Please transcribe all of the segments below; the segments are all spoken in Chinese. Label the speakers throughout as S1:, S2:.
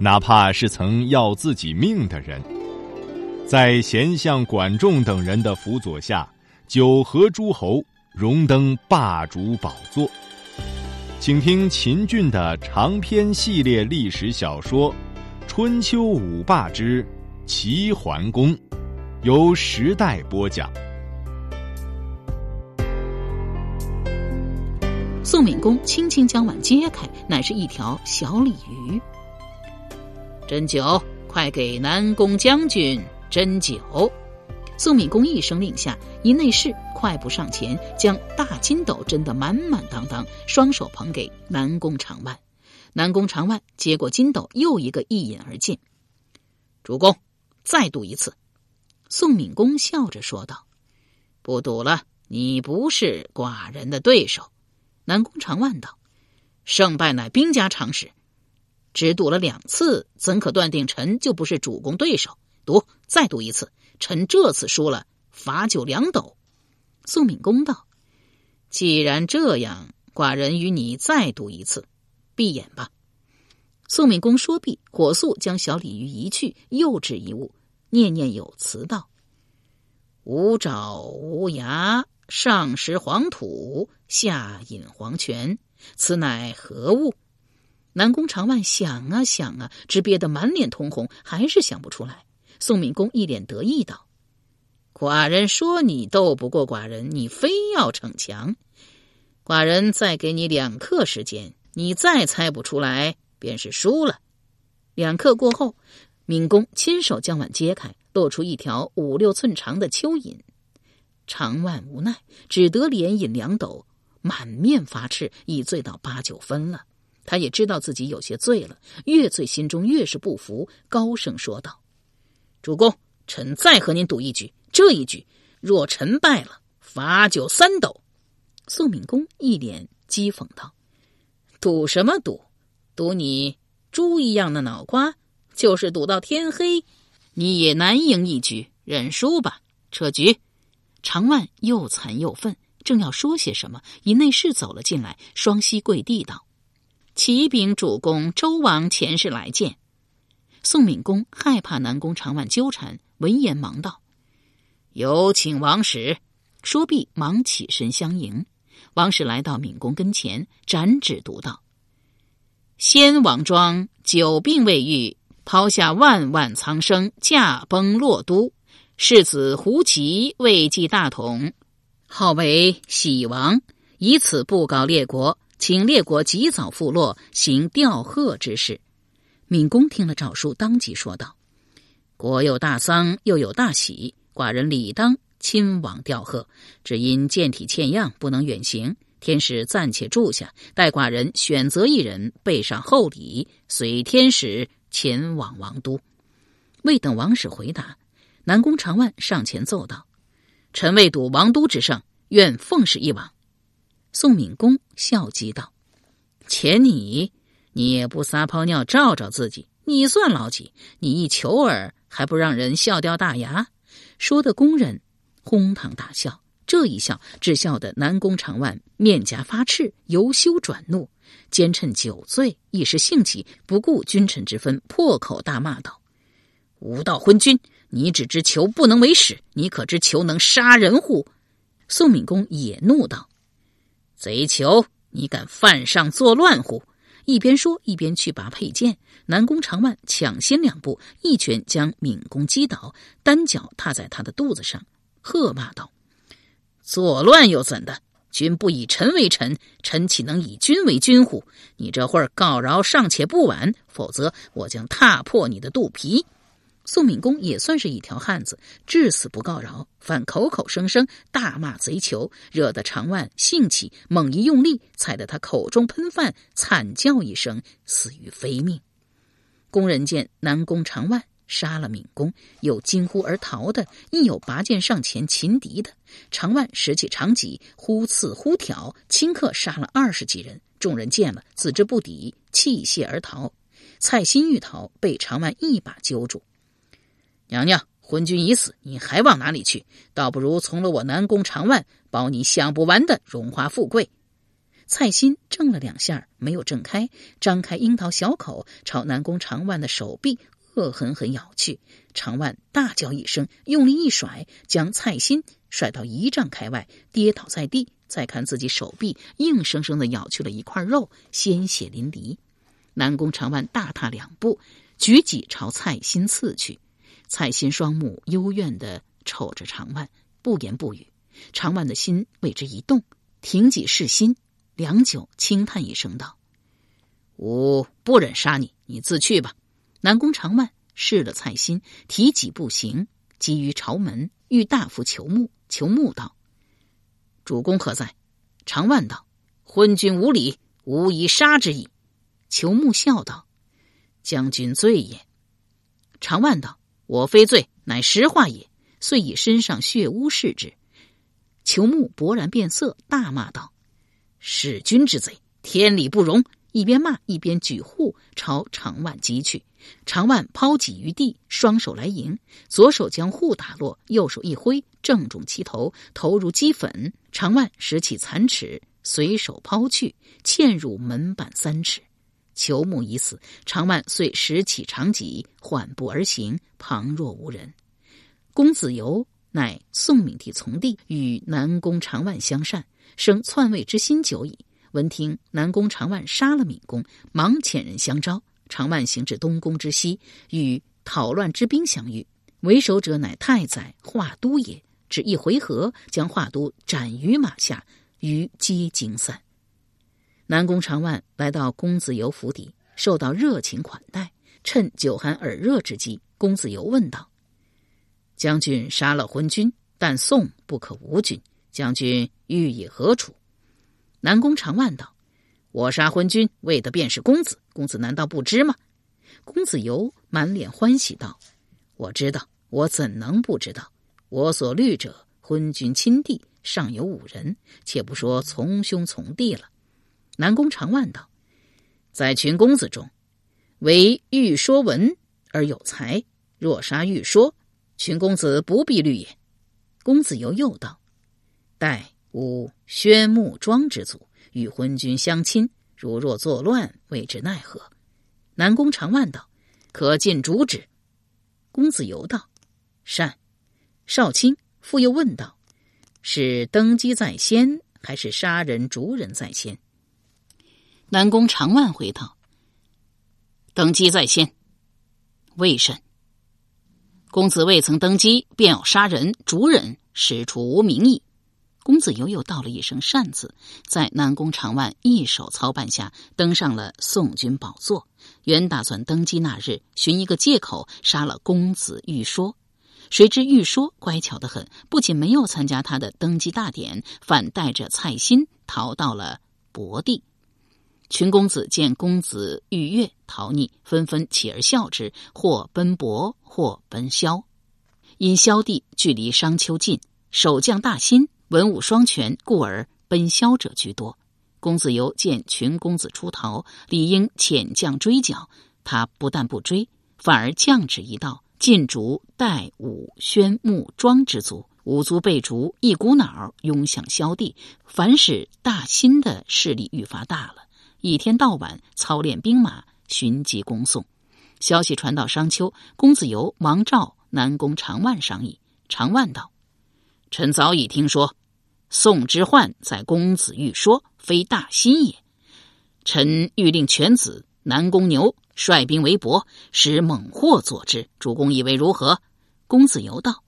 S1: 哪怕是曾要自己命的人，在贤相管仲等人的辅佐下，九合诸侯，荣登霸主宝座。请听秦俊的长篇系列历史小说《春秋五霸之齐桓公》，由时代播讲。
S2: 宋敏公轻轻将碗揭开，乃是一条小鲤鱼。斟酒，快给南宫将军斟酒。宋敏公一声令下，一内侍快步上前，将大金斗斟得满满当当，双手捧给南宫长万。南宫长万接过金斗，又一个一饮而尽。主公，再赌一次。宋敏公笑着说道：“不赌了，你不是寡人的对手。”南宫长万道：“胜败乃兵家常事。”只赌了两次，怎可断定臣就不是主公对手？赌，再赌一次，臣这次输了，罚酒两斗。宋敏公道：“既然这样，寡人与你再赌一次，闭眼吧。”宋敏公说毕，火速将小鲤鱼移去，又置一物，念念有词道：“无爪无牙，上食黄土，下饮黄泉，此乃何物？”南宫长万想啊想啊，直憋得满脸通红，还是想不出来。宋敏公一脸得意道：“寡人说你斗不过寡人，你非要逞强。寡人再给你两刻时间，你再猜不出来，便是输了。”两刻过后，敏公亲手将碗揭开，露出一条五六寸长的蚯蚓。长万无奈，只得连饮两斗，满面发赤，已醉到八九分了。他也知道自己有些醉了，越醉心中越是不服，高声说道：“主公，臣再和您赌一局，这一局若臣败了，罚酒三斗。”宋敏公一脸讥讽道：“赌什么赌？赌你猪一样的脑瓜？就是赌到天黑，你也难赢一局。认输吧，撤局。”长万又惭又愤，正要说些什么，一内侍走了进来，双膝跪地道。启禀主公，周王前世来见。宋敏公害怕南宫长万纠缠，闻言忙道：“有请王使。”说毕，忙起身相迎。王使来到敏公跟前，展指读道：“先王庄久病未愈，抛下万万苍生，驾崩洛都。世子胡齐未继大统，号为喜王，以此布告列国。”请列国及早复落，行吊贺之事。闵公听了诏书，当即说道：“国有大丧，又有大喜，寡人理当亲往吊贺。只因健体欠恙，不能远行。天使暂且住下，待寡人选择一人，备上厚礼，随天使前往王都。”未等王使回答，南宫长万上前奏道：“臣未睹王都之胜，愿奉使一往。”宋敏公笑讥道：“且你，你也不撒泡尿照照自己，你算老几？你一求儿还不让人笑掉大牙？”说的工人哄堂大笑。这一笑，只笑得南宫长万面颊发赤，由羞转怒，奸趁酒醉，一时兴起，不顾君臣之分，破口大骂道：“无道昏君！你只知求不能为使，你可知求能杀人乎？”宋敏公也怒道。贼囚，你敢犯上作乱乎？一边说一边去拔佩剑。南宫长万抢先两步，一拳将闵公击倒，单脚踏在他的肚子上，喝骂道：“作乱又怎的？君不以臣为臣，臣岂能以君为君乎？你这会儿告饶尚且不晚，否则我将踏破你的肚皮。”宋敏公也算是一条汉子，至死不告饶，反口口声声大骂贼囚，惹得长万兴起，猛一用力，踩得他口中喷饭，惨叫一声，死于非命。工人见南宫长万杀了敏公，有惊呼而逃的，亦有拔剑上前擒敌的。长万拾起长戟，忽刺忽挑，顷刻杀了二十几人。众人见了，自知不敌，弃械而逃。蔡新欲逃，被长万一把揪住。娘娘，昏君已死，你还往哪里去？倒不如从了我南宫长万，保你享不完的荣华富贵。蔡新挣了两下，没有挣开，张开樱桃小口，朝南宫长万的手臂恶狠狠咬去。长万大叫一声，用力一甩，将蔡新甩到一丈开外，跌倒在地。再看自己手臂，硬生生的咬去了一块肉，鲜血淋漓。南宫长万大踏两步，举戟朝蔡新刺去。蔡新双目幽怨的瞅着长万，不言不语。长万的心为之一动，挺戟视心，良久，轻叹一声道：“吾不忍杀你，你自去吧。”南宫长万试了蔡新，提戟步行，急于朝门，欲大夫求木。求木道。主公何在？长万道：“昏君无礼，吾以杀之矣。”求木笑道：“将军罪也。”长万道：“我非罪，乃实话也。”遂以身上血污视之。裘木勃然变色，大骂道：“弑君之贼，天理不容！”一边骂一边举护朝长万击去。长万抛戟于地，双手来迎，左手将护打落，右手一挥，正中其头，头如齑粉。长万拾起残齿，随手抛去，嵌入门板三尺。裘木已死，长万遂拾起长戟，缓步而行，旁若无人。公子游乃宋闵帝从弟，与南宫长万相善，生篡位之心久矣。闻听南宫长万杀了闵公，忙遣人相招。长万行至东宫之西，与讨乱之兵相遇，为首者乃太宰华都也。只一回合，将华都斩于马下，余皆惊散。南宫长万来到公子游府邸，受到热情款待。趁酒酣耳热之际，公子游问道：“将军杀了昏君，但宋不可无君，将军欲以何处？”南宫长万道：“我杀昏君，为的便是公子。公子难道不知吗？”公子游满脸欢喜道：“我知道，我怎能不知道？我所虑者，昏君亲弟尚有五人，且不说从兄从弟了。”南宫长万道：“在群公子中，唯欲说文而有才。若杀欲说，群公子不必虑也。”公子游又道：“待。”吾宣穆庄之祖与昏君相亲，如若作乱，未知奈何？南宫长万道：“可尽主旨。”公子游道：“善。”少卿复又问道：“是登基在先，还是杀人逐人在先？”南宫长万回道：“登基在先。”未甚。公子未曾登基，便要杀人逐人，实出无名意。公子游又道了一声“善”字，在南宫长万一手操办下登上了宋军宝座。原打算登基那日寻一个借口杀了公子玉说，谁知玉说乖巧得很，不仅没有参加他的登基大典，反带着蔡新逃到了博地。群公子见公子玉月逃匿，纷纷起而笑之，或奔博，或奔萧。因萧地距离商丘近，守将大辛。文武双全，故而奔萧者居多。公子游见群公子出逃，理应遣将追剿。他不但不追，反而降旨一道，禁逐代武、宣、穆、庄之族。五族被逐，一股脑涌向萧地，反使大新的势力愈发大了。一天到晚操练兵马，寻机攻宋。消息传到商丘，公子游忙召南宫长万商议。长万道：“臣早已听说。”宋之患在公子欲说，非大心也。臣欲令犬子南宫牛率兵围博，使猛获佐之。主公以为如何？公子游道：“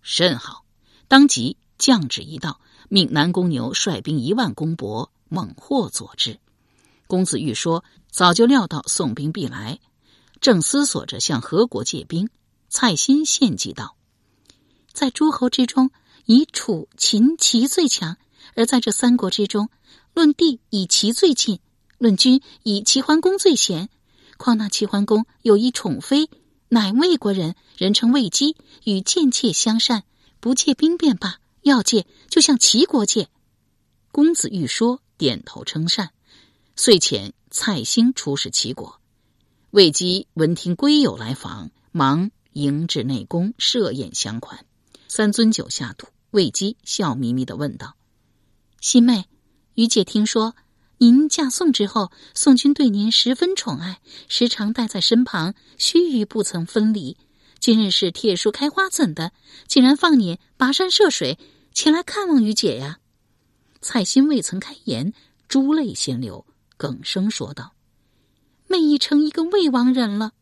S2: 甚好。”当即降旨一道，命南宫牛率兵一万攻博，猛获佐之。公子欲说早就料到宋兵必来，正思索着向何国借兵。蔡新献计道：“在诸侯之中。”以楚、秦、齐最强，而在这三国之中，论地以齐最近，论君以齐桓公最贤。况那齐桓公有一宠妃，乃魏国人，人称魏姬，与贱妾相善，不借兵便罢，要借就向齐国借。公子欲说，点头称善，遂遣蔡兴出使齐国。魏姬闻听归友来访，忙迎至内宫设宴相款。三樽酒下肚，魏姬笑眯眯的问道：“西妹，于姐听说您嫁宋之后，宋君对您十分宠爱，时常带在身旁，须臾不曾分离。今日是铁树开花，怎的竟然放你跋山涉水前来看望于姐呀？”蔡心未曾开言，珠泪先流，耿声说道。妹已成一个魏王人了。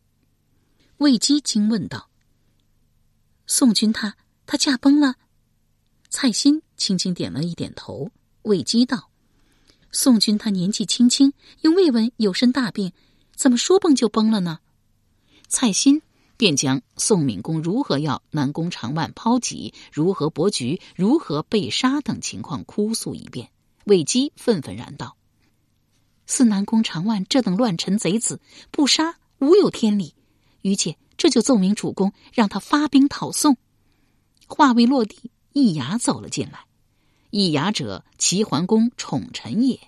S2: 魏姬惊问道：“宋君他他驾崩了？”蔡心轻轻点了一点头。魏姬道：“宋君他年纪轻轻，又未闻有身大病，怎么说崩就崩了呢？”蔡心便将宋敏公如何要南宫长万抛弃，如何伯局，如何被杀等情况哭诉一遍。魏姬愤愤然道。似南宫长万这等乱臣贼子，不杀无有天理。于姐这就奏明主公，让他发兵讨宋。话未落地，易牙走了进来。易牙者，齐桓公宠臣也，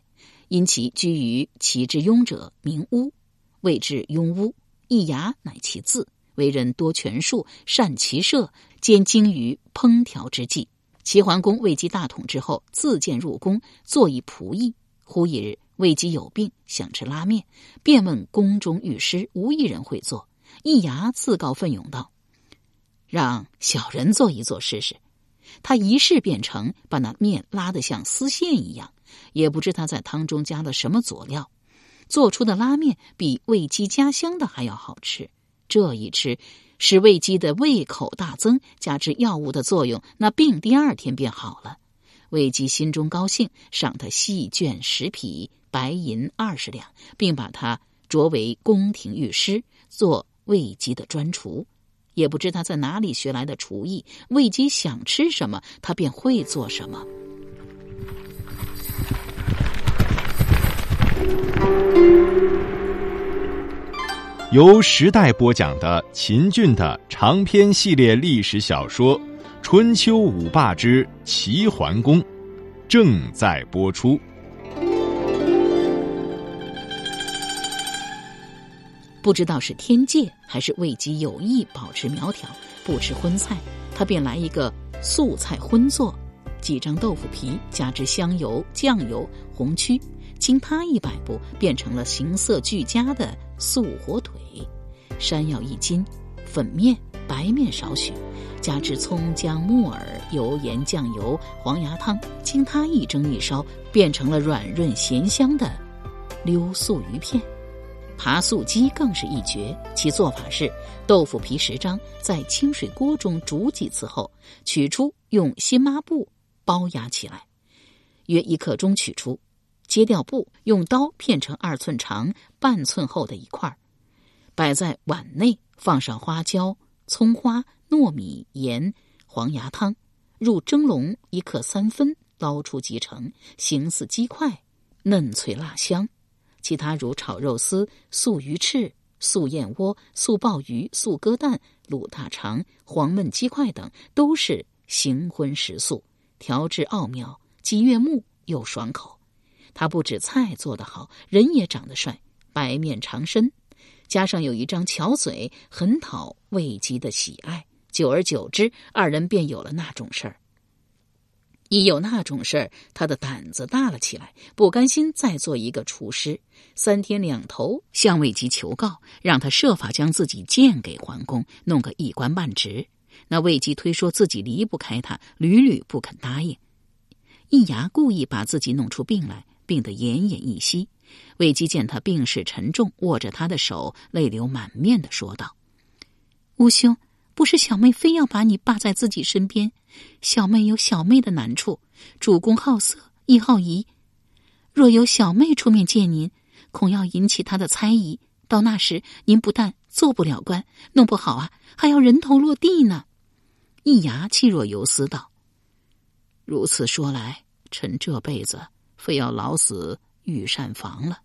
S2: 因其居于齐之雍者，名乌，谓之雍乌。易牙乃其字，为人多权术，善骑射，兼精于烹调之计。齐桓公位极大统之后，自荐入宫，做以仆役。忽一日。魏姬有病，想吃拉面，便问宫中御师，无一人会做。易牙自告奋勇道：“让小人做一做试试。”他一试便成，把那面拉得像丝线一样。也不知他在汤中加了什么佐料，做出的拉面比魏姬家乡的还要好吃。这一吃，使魏姬的胃口大增，加之药物的作用，那病第二天便好了。魏姬心中高兴，赏他细绢十匹。白银二十两，并把他擢为宫廷御师，做魏姬的专厨。也不知他在哪里学来的厨艺，魏姬想吃什么，他便会做什么。
S1: 由时代播讲的秦俊的长篇系列历史小说《春秋五霸之齐桓公》，正在播出。
S2: 不知道是天界还是魏姬有意保持苗条，不吃荤菜，他便来一个素菜荤做，几张豆腐皮，加之香油、酱油、红曲，经他一摆布，变成了形色俱佳的素火腿。山药一斤，粉面、白面少许，加之葱姜木耳、油盐酱油、黄芽汤，经他一蒸一烧，变成了软润咸香的溜素鱼片。扒素鸡更是一绝，其做法是：豆腐皮十张，在清水锅中煮几次后，取出用新抹布包压起来，约一刻钟取出，揭掉布，用刀片成二寸长、半寸厚的一块，摆在碗内，放上花椒、葱花、糯米、盐、黄芽汤，入蒸笼一刻三分，捞出即成，形似鸡块，嫩脆辣香。其他如炒肉丝、素鱼翅、素燕窝、素鲍鱼、素鸽蛋、卤大肠、黄焖鸡块等，都是形荤食素，调制奥妙，既悦目又爽口。他不止菜做得好，人也长得帅，白面长身，加上有一张巧嘴，很讨魏姬的喜爱。久而久之，二人便有了那种事儿。一有那种事儿，他的胆子大了起来，不甘心再做一个厨师，三天两头向魏吉求告，让他设法将自己荐给桓公，弄个一官半职。那魏姬推说自己离不开他，屡屡不肯答应。易牙故意把自己弄出病来，病得奄奄一息。魏姬见他病势沉重，握着他的手，泪流满面的说道：“吴兄。”不是小妹非要把你霸在自己身边，小妹有小妹的难处。主公好色亦好仪，若有小妹出面见您，恐要引起他的猜疑。到那时，您不但做不了官，弄不好啊，还要人头落地呢。易牙气若游丝道：“如此说来，臣这辈子非要老死御膳房了。”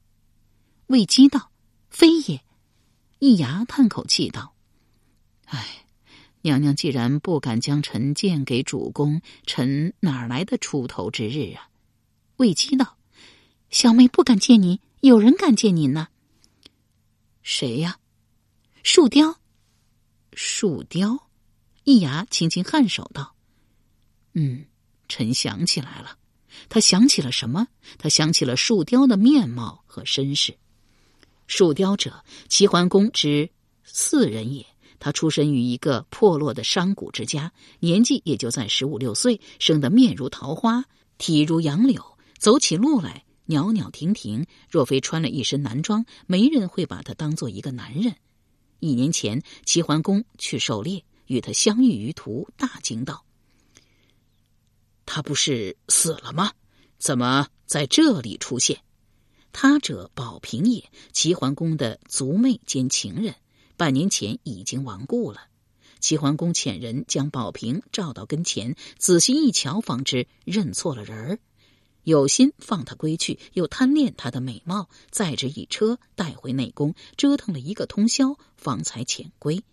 S2: 魏姬道：“非也，易牙叹口气道：“唉，娘娘既然不敢将臣荐给主公，臣哪来的出头之日啊？”魏姬道：“小妹不敢见您，有人敢见您呢？谁呀？树雕。树雕。”易牙轻轻颔首道：“嗯，臣想起来了。他想起了什么？他想起了树雕的面貌和身世。”树雕者，齐桓公之四人也。他出身于一个破落的商贾之家，年纪也就在十五六岁，生得面如桃花，体如杨柳，走起路来袅袅婷婷。若非穿了一身男装，没人会把他当做一个男人。一年前，齐桓公去狩猎，与他相遇于途，大惊道：“他不是死了吗？怎么在这里出现？”他者宝平也，齐桓公的族妹兼情人，半年前已经亡故了。齐桓公遣人将宝平召到跟前，仔细一瞧，方知认错了人儿，有心放他归去，又贪恋他的美貌，载着一车带回内宫，折腾了一个通宵，方才遣归。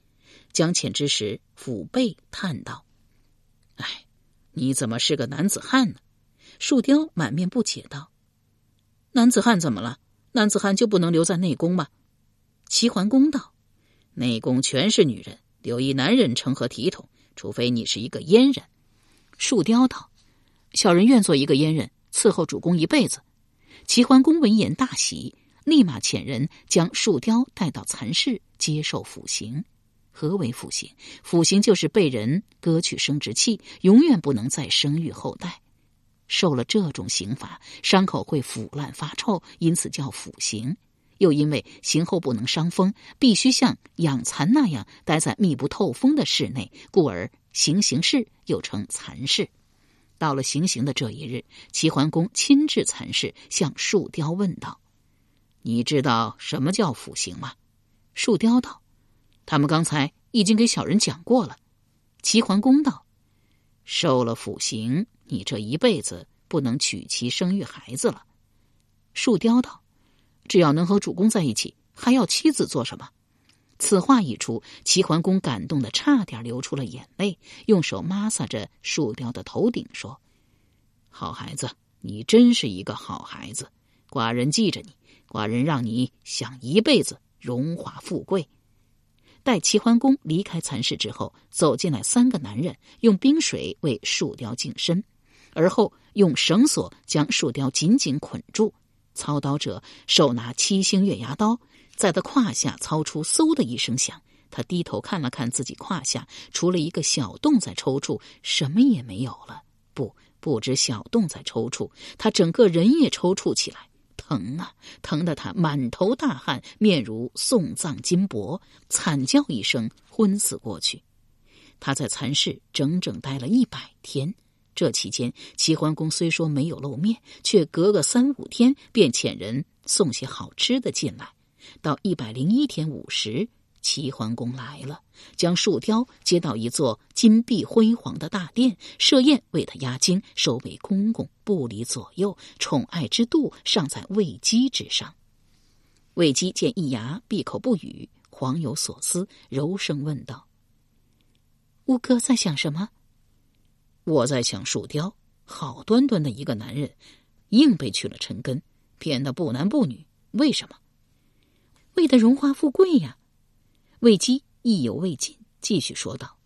S2: 将遣之时，抚背叹道：“哎，你怎么是个男子汉呢？”树雕满面不解道。男子汉怎么了？男子汉就不能留在内宫吗？齐桓公道：“内宫全是女人，留一男人成何体统？除非你是一个阉人。”树雕道：“小人愿做一个阉人，伺候主公一辈子。”齐桓公闻言大喜，立马遣人将树雕带到蚕室接受腐刑。何为腐刑？腐刑就是被人割去生殖器，永远不能再生育后代。受了这种刑罚，伤口会腐烂发臭，因此叫腐刑。又因为刑后不能伤风，必须像养蚕那样待在密不透风的室内，故而行刑室又称蚕室。到了行刑的这一日，齐桓公亲至蚕室，向树雕问道：“你知道什么叫腐刑吗？”树雕道：“他们刚才已经给小人讲过了。”齐桓公道：“受了腐刑。”你这一辈子不能娶妻生育孩子了。树雕道：“只要能和主公在一起，还要妻子做什么？”此话一出，齐桓公感动的差点流出了眼泪，用手抹擦着树雕的头顶，说：“好孩子，你真是一个好孩子。寡人记着你，寡人让你享一辈子荣华富贵。”待齐桓公离开蚕室之后，走进来三个男人，用冰水为树雕净身。而后用绳索将树雕紧紧捆住，操刀者手拿七星月牙刀，在他胯下操出“嗖”的一声响。他低头看了看自己胯下，除了一个小洞在抽搐，什么也没有了。不，不止小洞在抽搐，他整个人也抽搐起来，疼啊！疼得他满头大汗，面如送葬金箔，惨叫一声，昏死过去。他在蚕室整整待了一百天。这期间，齐桓公虽说没有露面，却隔个三五天便遣人送些好吃的进来。到一百零一天午时，齐桓公来了，将树雕接到一座金碧辉煌的大殿，设宴为他压惊，收为公公，不离左右，宠爱之度尚在魏姬之上。魏姬见易牙闭口不语，恍有所思，柔声问道：“乌哥在想什么？”我在想树雕，好端端的一个男人，硬被去了陈根，变得不男不女，为什么？为的荣华富贵呀！魏姬意犹未尽，继续说道：“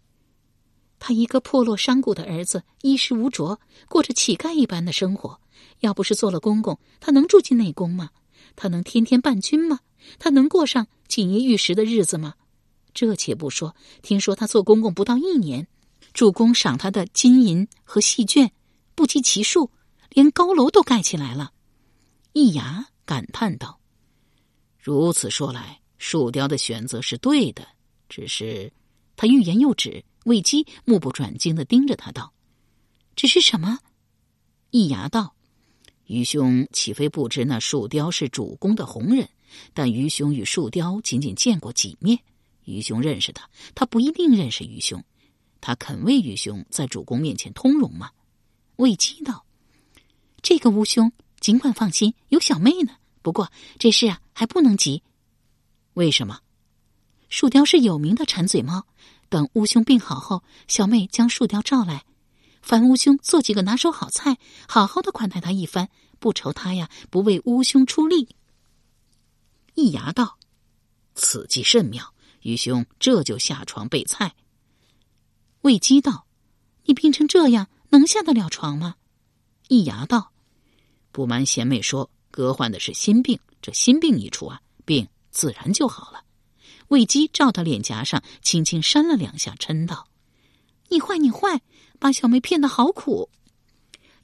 S2: 他一个破落商贾的儿子，衣食无着，过着乞丐一般的生活。要不是做了公公，他能住进内宫吗？他能天天伴君吗？他能过上锦衣玉食的日子吗？这且不说，听说他做公公不到一年。”主公赏他的金银和细绢不计其数，连高楼都盖起来了。易牙感叹道：“如此说来，树雕的选择是对的。只是……”他欲言又止。魏姬目不转睛的盯着他道：“只是什么？”易牙道：“愚兄岂非不知那树雕是主公的红人？但愚兄与树雕仅仅见过几面。愚兄认识他，他不一定认识愚兄。”他肯为愚兄在主公面前通融吗？魏姬道：“这个乌兄尽管放心，有小妹呢。不过这事啊还不能急。为什么？树雕是有名的馋嘴猫。等乌兄病好后，小妹将树雕召来，烦乌兄做几个拿手好菜，好好的款待他一番，不愁他呀不为乌兄出力。易牙道：“此计甚妙，愚兄这就下床备菜。”魏姬道：“你病成这样，能下得了床吗？”易牙道：“不瞒贤妹说，哥患的是心病，这心病一除啊，病自然就好了。”魏姬照他脸颊上轻轻扇了两下，嗔道：“你坏，你坏，把小妹骗得好苦。”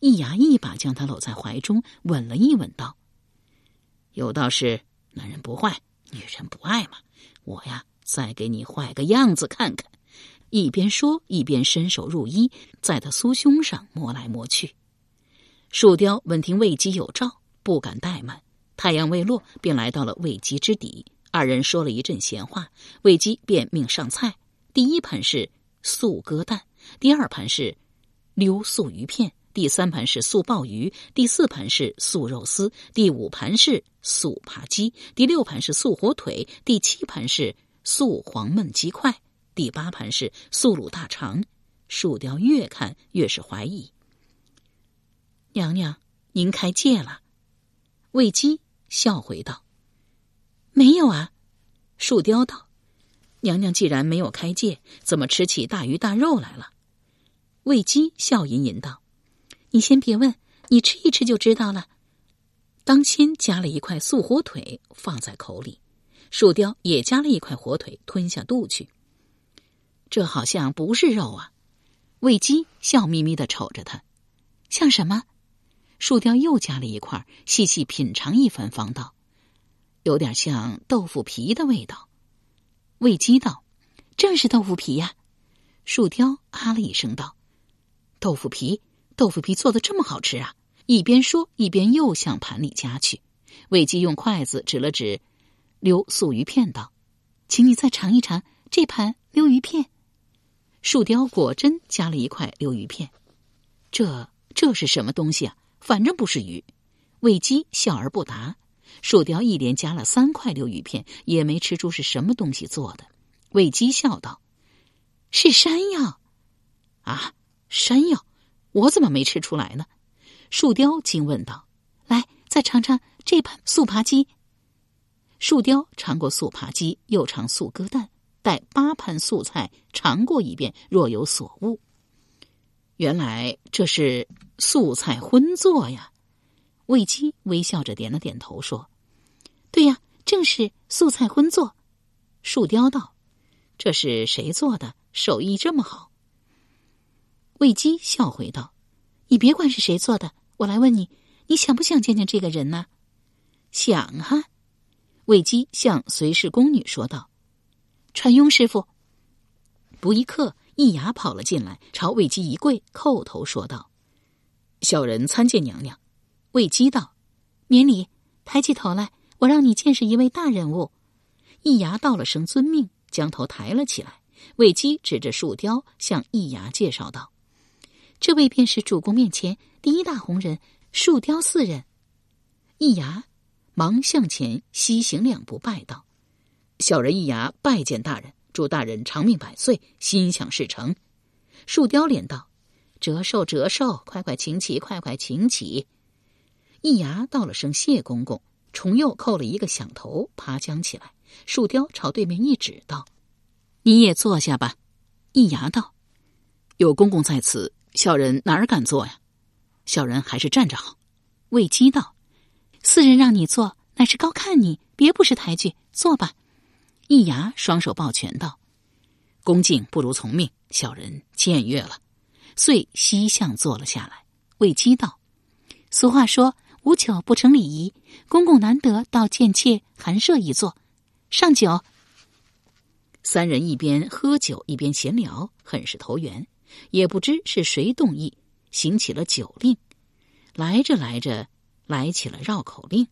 S2: 易牙一把将她搂在怀中，吻了一吻，道：“有道是男人不坏，女人不爱嘛。我呀，再给你坏个样子看看。”一边说，一边伸手入衣，在他酥胸上摸来摸去。树雕闻听魏姬有诏，不敢怠慢，太阳未落，便来到了魏姬之邸。二人说了一阵闲话，魏姬便命上菜。第一盘是素鸽蛋，第二盘是溜素鱼片，第三盘是素鲍鱼，第四盘是素肉丝，第五盘是素扒鸡，第六盘是素火腿，第七盘是素黄焖鸡块，第八盘是素卤大肠。树雕越看越是怀疑。娘娘，您开戒了。魏姬笑回道。没有啊，树雕道：“娘娘既然没有开戒，怎么吃起大鱼大肉来了？”魏姬笑吟吟道：“你先别问，你吃一吃就知道了。”当先夹了一块素火腿放在口里，树雕也夹了一块火腿吞下肚去。这好像不是肉啊！魏姬笑眯眯的瞅着他，像什么？树雕又夹了一块，细细品尝一番，方道。有点像豆腐皮的味道，魏姬道：“正是豆腐皮呀。”树雕啊了一声道：“豆腐皮，豆腐皮做的这么好吃啊！”一边说，一边又向盘里夹去。魏姬用筷子指了指溜素鱼片，道：“请你再尝一尝这盘溜鱼片。”树雕果真夹了一块溜鱼片，这这是什么东西啊？反正不是鱼。魏姬笑而不答。树雕一连夹了三块溜鱼片，也没吃出是什么东西做的。魏姬笑道：“是山药啊，山药，我怎么没吃出来呢？”树雕惊问道：“来，再尝尝这盘素扒鸡。”树雕尝过素扒鸡，又尝素鸽蛋，待八盘素菜尝过一遍，若有所悟。原来这是素菜荤做呀。魏姬微笑着点了点头，说：“对呀，正是素菜荤做。”树雕道：“这是谁做的？手艺这么好？”魏姬笑回道：“你别管是谁做的，我来问你，你想不想见见这个人呢？”“想啊！”魏姬向随侍宫女说道：“传雍师傅。”不一刻，易牙跑了进来，朝魏姬一跪，叩头说道：“小人参见娘娘。”魏姬道：“免礼，抬起头来，我让你见识一位大人物。”易牙道了声遵命，将头抬了起来。魏姬指着树雕，向易牙介绍道：“这位便是主公面前第一大红人，树雕四人。”易牙忙向前西行两步，拜道：“小人易牙拜见大人，祝大人长命百岁，心想事成。”树雕连道：“折寿折寿，快快请起，快快请起。”一牙道了声谢公公，重又叩了一个响头，爬将起来。树雕朝对面一指道：“你也坐下吧。”一牙道：“有公公在此，小人哪儿敢坐呀？小人还是站着好。”魏姬道：“四人让你坐，乃是高看你，别不识抬举。坐吧。”一牙双手抱拳道：“恭敬不如从命，小人僭越了。”遂西向坐了下来。魏姬道：“俗话说。”无酒不成礼仪，公公难得到贱妾寒舍一坐，上酒。三人一边喝酒一边闲聊，很是投缘。也不知是谁动意，行起了酒令。来着来着，来起了绕口令。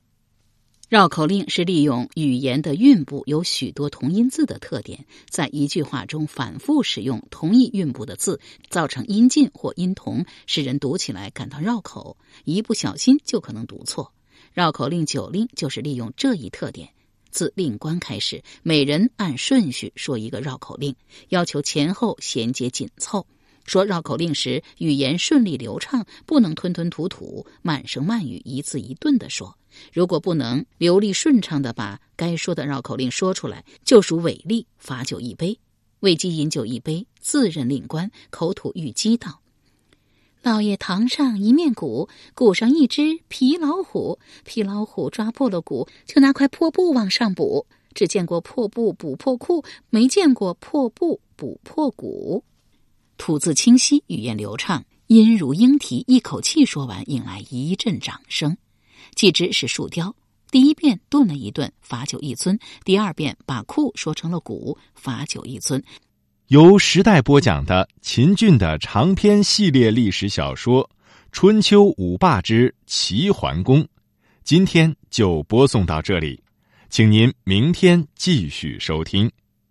S2: 绕口令是利用语言的韵部有许多同音字的特点，在一句话中反复使用同一韵部的字，造成音近或音同，使人读起来感到绕口，一不小心就可能读错。绕口令九令就是利用这一特点。自令官开始，每人按顺序说一个绕口令，要求前后衔接紧凑。说绕口令时，语言顺利流畅，不能吞吞吐吐、慢声慢语、一字一顿的说。如果不能流利顺畅的把该说的绕口令说出来，就属违例，罚酒一杯。魏姬饮酒一杯，自认令官，口吐玉鸡道：“老爷堂上一面鼓，鼓上一只皮老虎，皮老虎抓破了鼓，就拿块破布往上补。只见过破布补破裤，没见过破布补破鼓。”吐字清晰，语言流畅，音如莺啼，一口气说完，引来一阵掌声。既知是树雕，第一遍顿了一顿，罚酒一尊；第二遍把库说成了鼓，罚酒一尊。
S1: 由时代播讲的秦俊的长篇系列历史小说《春秋五霸之齐桓公》，今天就播送到这里，请您明天继续收听。